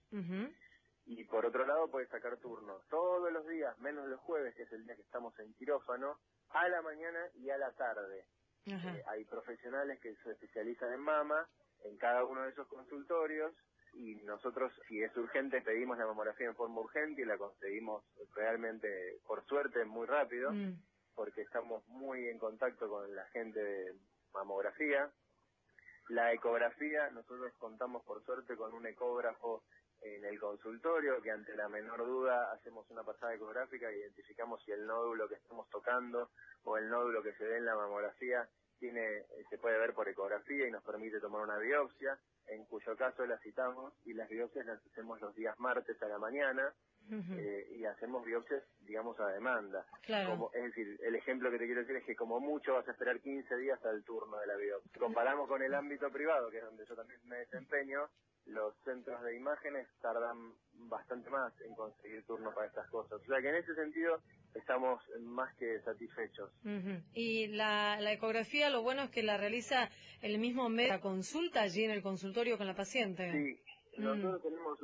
Y por otro lado puede sacar turnos todos los días, menos los jueves, que es el día que estamos en quirófano, a la mañana y a la tarde. Eh, hay profesionales que se especializan en mama en cada uno de esos consultorios y nosotros, si es urgente, pedimos la mamografía en forma urgente y la conseguimos realmente, por suerte, muy rápido, mm. porque estamos muy en contacto con la gente de mamografía. La ecografía, nosotros contamos por suerte con un ecógrafo en el consultorio, que ante la menor duda hacemos una pasada ecográfica e identificamos si el nódulo que estamos tocando o el nódulo que se ve en la mamografía tiene, se puede ver por ecografía y nos permite tomar una biopsia, en cuyo caso la citamos y las biopsias las hacemos los días martes a la mañana eh, y hacemos biopsias, digamos, a demanda. Como, es decir, el ejemplo que te quiero decir es que como mucho vas a esperar 15 días al turno de la biopsia. Comparamos con el ámbito privado, que es donde yo también me desempeño, los centros de imágenes tardan bastante más en conseguir turno para estas cosas. O sea que en ese sentido estamos más que satisfechos. Y la, ecografía, lo bueno es que la realiza el mismo médico, la consulta allí en el consultorio con la paciente. Sí, mm. nosotros tenemos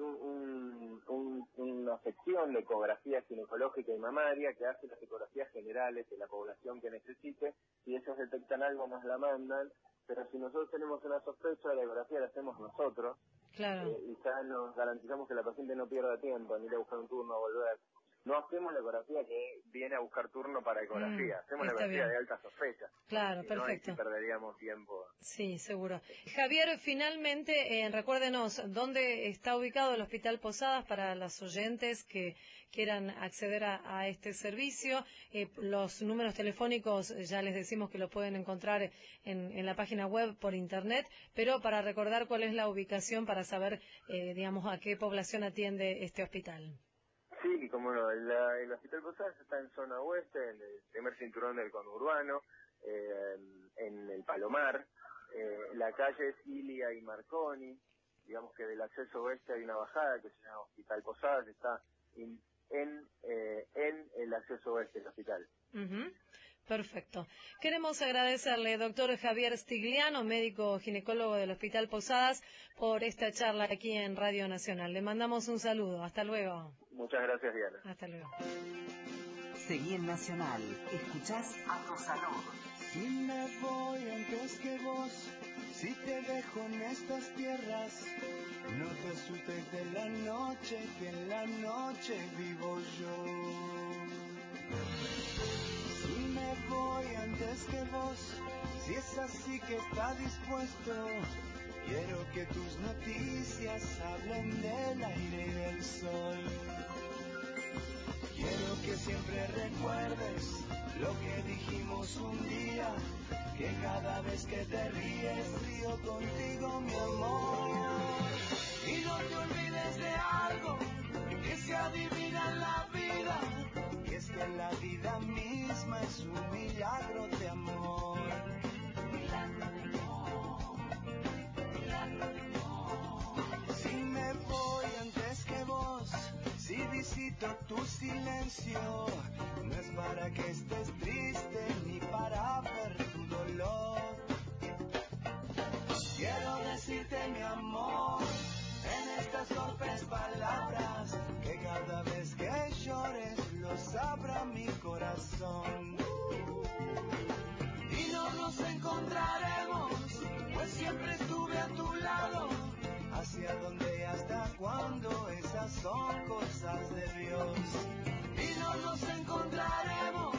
una sección de ecografía ginecológica y mamaria que hace las ecografías generales de la población que necesite. Si ellos detectan algo, nos la mandan. Pero si nosotros tenemos una sospecha, la ecografía la hacemos nosotros Claro. Eh, y ya nos garantizamos que la paciente no pierda tiempo en ir a buscar un turno o volver. No hacemos la ecografía que viene a buscar turno para ecografía, mm, hacemos la ecografía de alta sospecha. Claro, perfecto. No perderíamos tiempo. Sí, seguro. Javier, finalmente, eh, recuérdenos, ¿dónde está ubicado el Hospital Posadas para las oyentes que, quieran acceder a, este servicio. Eh, los números telefónicos eh, ya les decimos que los pueden encontrar en, la página web por internet, pero para recordar cuál es la ubicación para saber, digamos, a qué población atiende este hospital. Sí, como no, el, Hospital Posadas está en zona oeste, en el primer cinturón del conurbano, en el Palomar, la calle es Ilia y Marconi, digamos que del acceso oeste hay una bajada que se llama Hospital Posadas, está en, eh, en, el acceso oeste del hospital. Perfecto. Queremos agradecerle, doctor Javier Stigliano, médico ginecólogo del Hospital Posadas, por esta charla aquí en Radio Nacional. Le mandamos un saludo. Hasta luego. Muchas gracias, Diana. Hasta luego. Seguí en Nacional. Escuchás a tu salud. Si me voy antes que vos si te dejo en estas tierras, no te asustes de la noche, que en la noche vivo yo. Si me voy antes que vos, si es así que está dispuesto, quiero que tus noticias hablen del aire y del sol. Quiero que siempre recuerdes lo que dijimos un día que cada vez que te ríes río contigo mi amor. Y no te olvides de algo que se adivina en la vida, y es que la vida misma es un milagro de amor. Milagro de amor, milagro de amor. Si me voy antes que vos, si visito tu silencio, no es para que estés triste ni para ver Quiero decirte mi amor Y no nos encontraremos, pues siempre estuve a tu lado. Hacia dónde y hasta cuándo, esas son cosas de Dios. Y no nos encontraremos,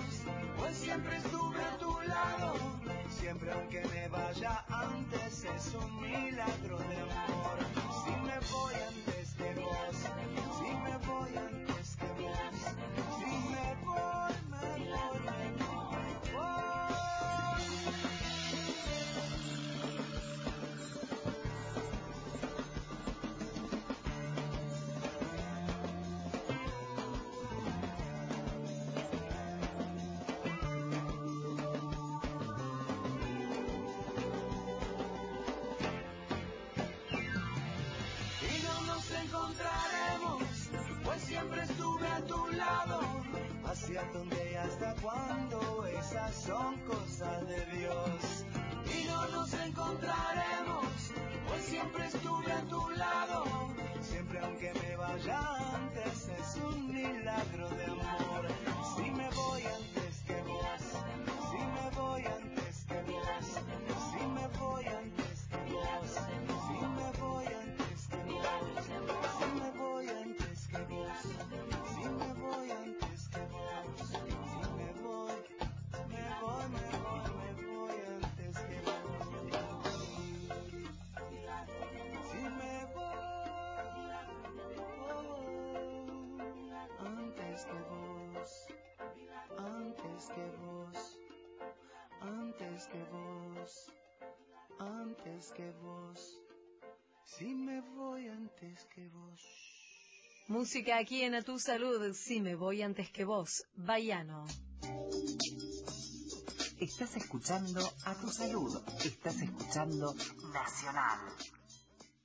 pues siempre estuve a tu lado Siempre aunque me vaya antes es un milagro Dios. Y no nos encontraremos, pues siempre estuve a tu lado, antes que vos, si me voy antes que vos. Música aquí en A Tu Salud, si me voy antes que vos, Bayano. Estás escuchando A Tu Salud, estás escuchando Nacional.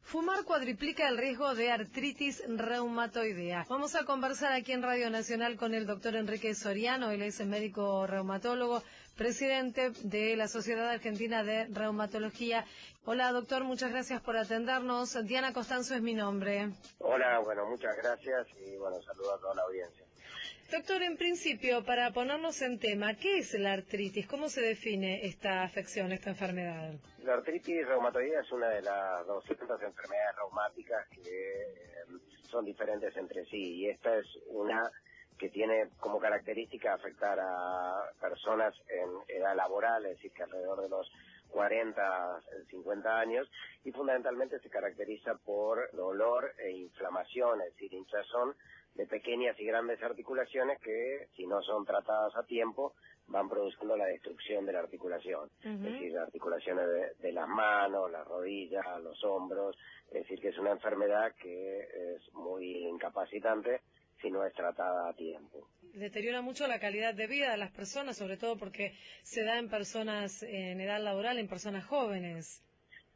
Fumar cuadriplica el riesgo de artritis reumatoidea. Vamos a conversar aquí en Radio Nacional con el doctor Enrique Soriano, él es médico reumatólogo, presidente de la Sociedad Argentina de Reumatología. Hola doctor, muchas gracias por atendernos. Diana Costanzo es mi nombre. Hola, bueno, muchas gracias y bueno, saludo a toda la audiencia. Doctor, en principio, para ponernos en tema, ¿qué es la artritis? ¿Cómo se define esta afección, esta enfermedad? La artritis reumatoidea es una de las 200 enfermedades reumáticas que eh, son diferentes entre sí y esta es una que tiene como característica afectar a personas en edad laboral, es decir, que alrededor de los 40, 50 años y fundamentalmente se caracteriza por dolor e inflamación, es decir, hinchazón de pequeñas y grandes articulaciones que, si no son tratadas a tiempo, van produciendo la destrucción de la articulación. Es decir, articulaciones de, de, las manos, las rodillas, los hombros. Es decir, que es una enfermedad que es muy incapacitante si no es tratada a tiempo. Deteriora mucho la calidad de vida de las personas, sobre todo porque se da en personas en edad laboral, en personas jóvenes.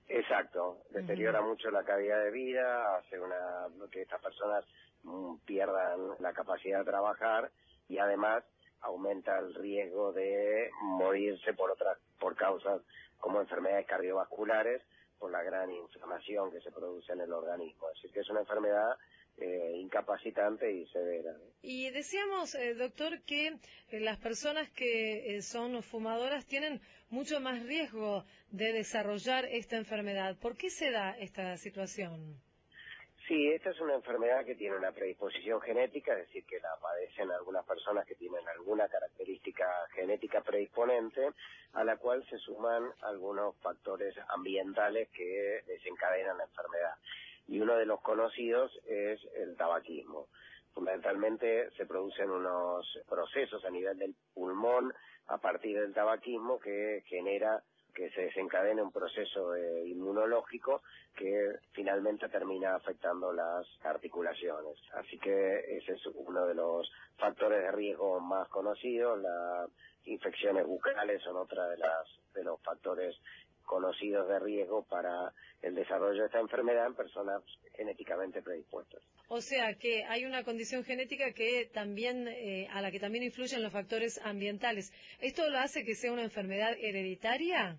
Exacto, deteriora mucho la calidad de vida, hace una que estas personas mm, pierdan la capacidad de trabajar y además aumenta el riesgo de morirse por otras por causas como enfermedades cardiovasculares por la gran inflamación que se produce en el organismo. Es decir, que es una enfermedad eh, incapacitante y severa. Y decíamos, eh, doctor, que eh, las personas que eh, son fumadoras tienen mucho más riesgo de desarrollar esta enfermedad. ¿Por qué se da esta situación? Sí, esta es una enfermedad que tiene una predisposición genética, es decir, que la padecen algunas personas que tienen alguna característica genética predisponente, a la cual se suman algunos factores ambientales que desencadenan la enfermedad y uno de los conocidos es el tabaquismo. Fundamentalmente se producen unos procesos a nivel del pulmón a partir del tabaquismo que genera que se desencadene un proceso inmunológico que finalmente termina afectando las articulaciones. Así que ese es uno de los factores de riesgo más conocidos. Las infecciones bucales son otra de las de los factores conocidos de riesgo para el desarrollo de esta enfermedad en personas genéticamente predispuestas. O sea que hay una condición genética que también eh, a la que también influyen los factores ambientales. ¿Esto lo hace que sea una enfermedad hereditaria?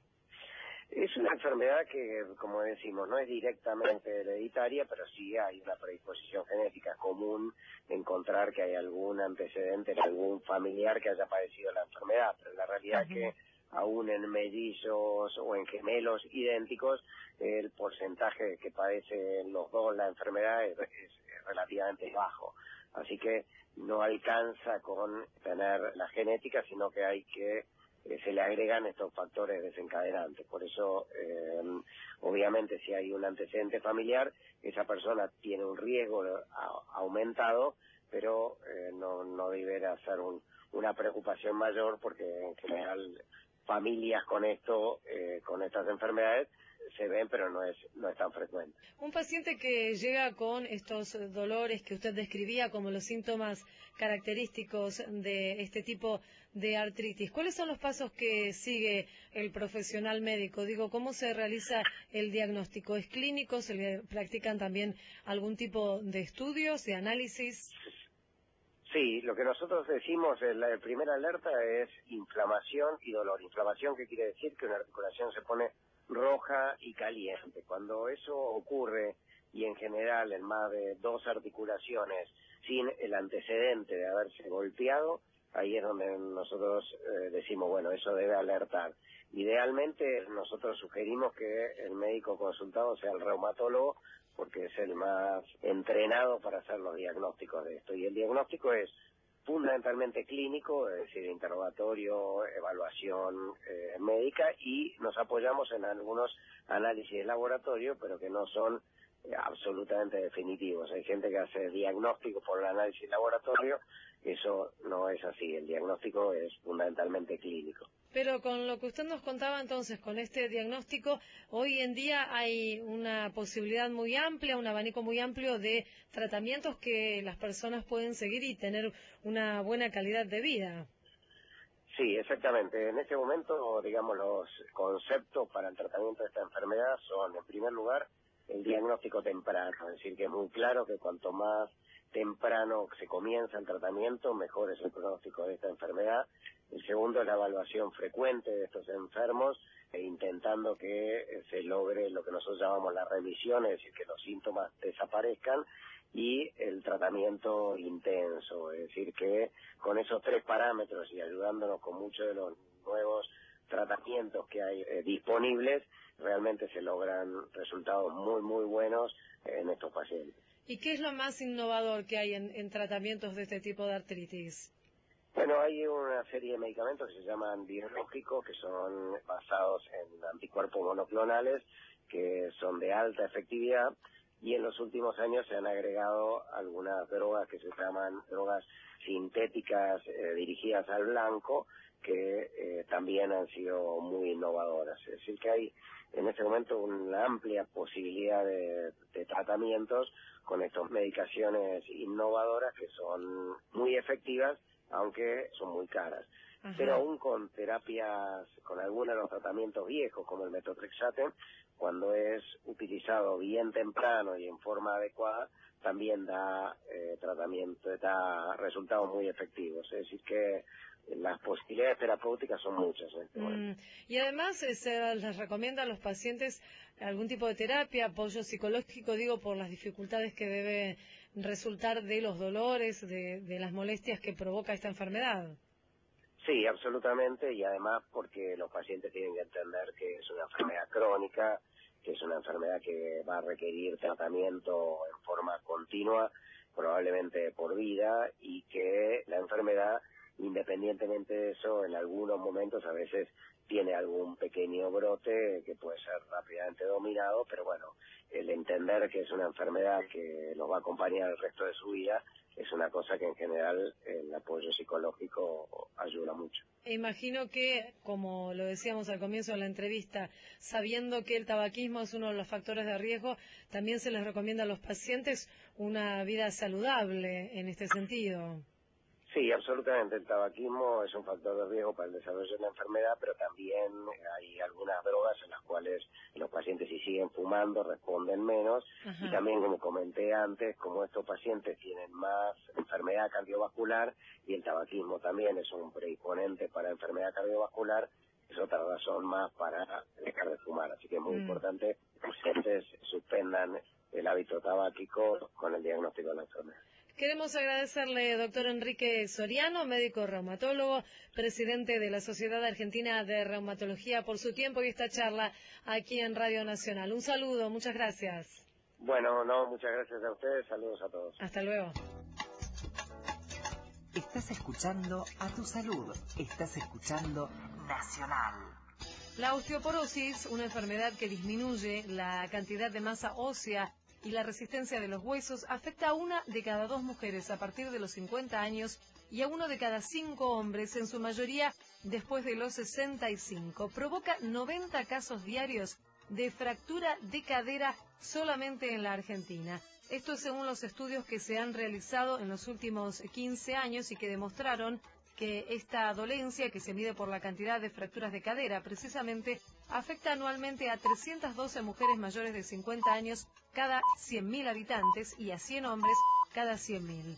Es una enfermedad que, como decimos, no es directamente hereditaria, pero sí hay una predisposición genética común encontrar que hay algún antecedente en algún familiar que haya padecido la enfermedad, pero la realidad es que aún en mellizos o en gemelos idénticos, el porcentaje que padecen los dos la enfermedad es, relativamente bajo. Así que no alcanza con tener la genética, sino que hay que eh, se le agregan estos factores desencadenantes. Por eso, eh, obviamente, si hay un antecedente familiar, esa persona tiene un riesgo aumentado, pero eh, no, no deberá ser una preocupación mayor porque en general familias con esto, eh, con estas enfermedades, se ven, pero no es, no es tan frecuente. Un paciente que llega con estos dolores que usted describía como los síntomas característicos de este tipo de artritis, ¿cuáles son los pasos que sigue el profesional médico? Digo, ¿cómo se realiza el diagnóstico? ¿Es clínico? ¿Se le practican también algún tipo de estudios, de análisis? Sí, lo que nosotros decimos, en la primera alerta es inflamación y dolor. Inflamación, que quiere decir? Que una articulación se pone roja y caliente. Cuando eso ocurre, y en general en más de dos articulaciones, sin el antecedente de haberse golpeado, ahí es donde nosotros eh, decimos, bueno, eso debe alertar. Idealmente nosotros sugerimos que el médico consultado sea el reumatólogo porque es el más entrenado para hacer los diagnósticos de esto. Y el diagnóstico es fundamentalmente clínico, es decir, interrogatorio, evaluación eh, médica y nos apoyamos en algunos análisis de laboratorio, pero que no son eh, absolutamente definitivos. Hay gente que hace diagnóstico por el análisis de laboratorio, eso no es así, el diagnóstico es fundamentalmente clínico. Pero con lo que usted nos contaba entonces, con este diagnóstico, hoy en día hay una posibilidad muy amplia, un abanico muy amplio de tratamientos que las personas pueden seguir y tener una buena calidad de vida. Sí, exactamente. En este momento, digamos, los conceptos para el tratamiento de esta enfermedad son, en primer lugar, el diagnóstico temprano, es decir, que es muy claro que cuanto más temprano se comienza el tratamiento, mejor es el pronóstico de esta enfermedad. El segundo es la evaluación frecuente de estos enfermos, e intentando que eh, se logre lo que nosotros llamamos la remisión, es decir, que los síntomas desaparezcan, y el tratamiento intenso, es decir, que con esos tres parámetros y ayudándonos con muchos de los nuevos tratamientos que hay eh, disponibles, realmente se logran resultados muy, muy buenos en estos pacientes. ¿Y qué es lo más innovador que hay en, tratamientos de este tipo de artritis? Bueno, hay una serie de medicamentos que se llaman biológicos, que son basados en anticuerpos monoclonales, que son de alta efectividad, y en los últimos años se han agregado algunas drogas que se llaman drogas sintéticas eh, dirigidas al blanco que eh, también han sido muy innovadoras. Es decir, que hay en este momento una amplia posibilidad de, tratamientos con estas medicaciones innovadoras que son muy efectivas, aunque son muy caras. Pero aún con terapias, con algunos de los tratamientos viejos, como el metotrexate, cuando es utilizado bien temprano y en forma adecuada, también da eh, tratamiento, da resultados muy efectivos. Es decir, que las posibilidades terapéuticas son muchas. Este mm, y además eh, se les recomienda a los pacientes algún tipo de terapia, apoyo psicológico, digo, por las dificultades que debe resultar de los dolores, de, de las molestias que provoca esta enfermedad. Sí, absolutamente, y además porque los pacientes tienen que entender que es una enfermedad crónica, que es una enfermedad que va a requerir tratamiento en forma continua, probablemente por vida, y que la enfermedad Independientemente de eso, en algunos momentos a veces tiene algún pequeño brote que puede ser rápidamente dominado, pero bueno, el entender que es una enfermedad que los va a acompañar el resto de su vida es una cosa que en general el apoyo psicológico ayuda mucho. E imagino que, como lo decíamos al comienzo de la entrevista, sabiendo que el tabaquismo es uno de los factores de riesgo, también se les recomienda a los pacientes una vida saludable en este sentido. Sí, absolutamente. El tabaquismo es un factor de riesgo para el desarrollo de la enfermedad, pero también hay algunas drogas en las cuales los pacientes si siguen fumando responden menos. Y también, como comenté antes, como estos pacientes tienen más enfermedad cardiovascular y el tabaquismo también es un predisponente para enfermedad cardiovascular, es otra razón más para dejar de fumar. Así que es muy mm. importante que los pacientes suspendan el hábito tabáquico con el diagnóstico de la enfermedad. Queremos agradecerle, doctor Enrique Soriano, médico reumatólogo, presidente de la Sociedad Argentina de Reumatología, por su tiempo y esta charla aquí en Radio Nacional. Un saludo, muchas gracias. Bueno, no, muchas gracias a ustedes, saludos a todos. Hasta luego. Estás escuchando a tu salud, estás escuchando Nacional. La osteoporosis, una enfermedad que disminuye la cantidad de masa ósea y la resistencia de los huesos afecta a una de cada dos mujeres a partir de los 50 años y a uno de cada cinco hombres, en su mayoría después de los 65. Provoca 90 casos diarios de fractura de cadera solamente en la Argentina. Esto es según los estudios que se han realizado en los últimos 15 años y que demostraron que esta dolencia, que se mide por la cantidad de fracturas de cadera, precisamente afecta anualmente a 312 mujeres mayores de 50 años cada 100.000 habitantes y a 100 hombres cada 100.000.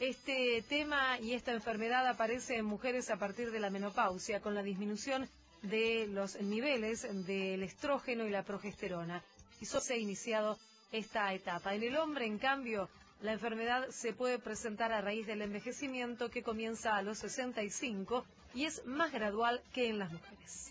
Este tema y esta enfermedad aparece en mujeres a partir de la menopausia, con la disminución de los niveles del estrógeno y la progesterona. Y solo se ha iniciado esta etapa. En el hombre, en cambio, la enfermedad se puede presentar a raíz del envejecimiento que comienza a los 65 y es más gradual que en las mujeres.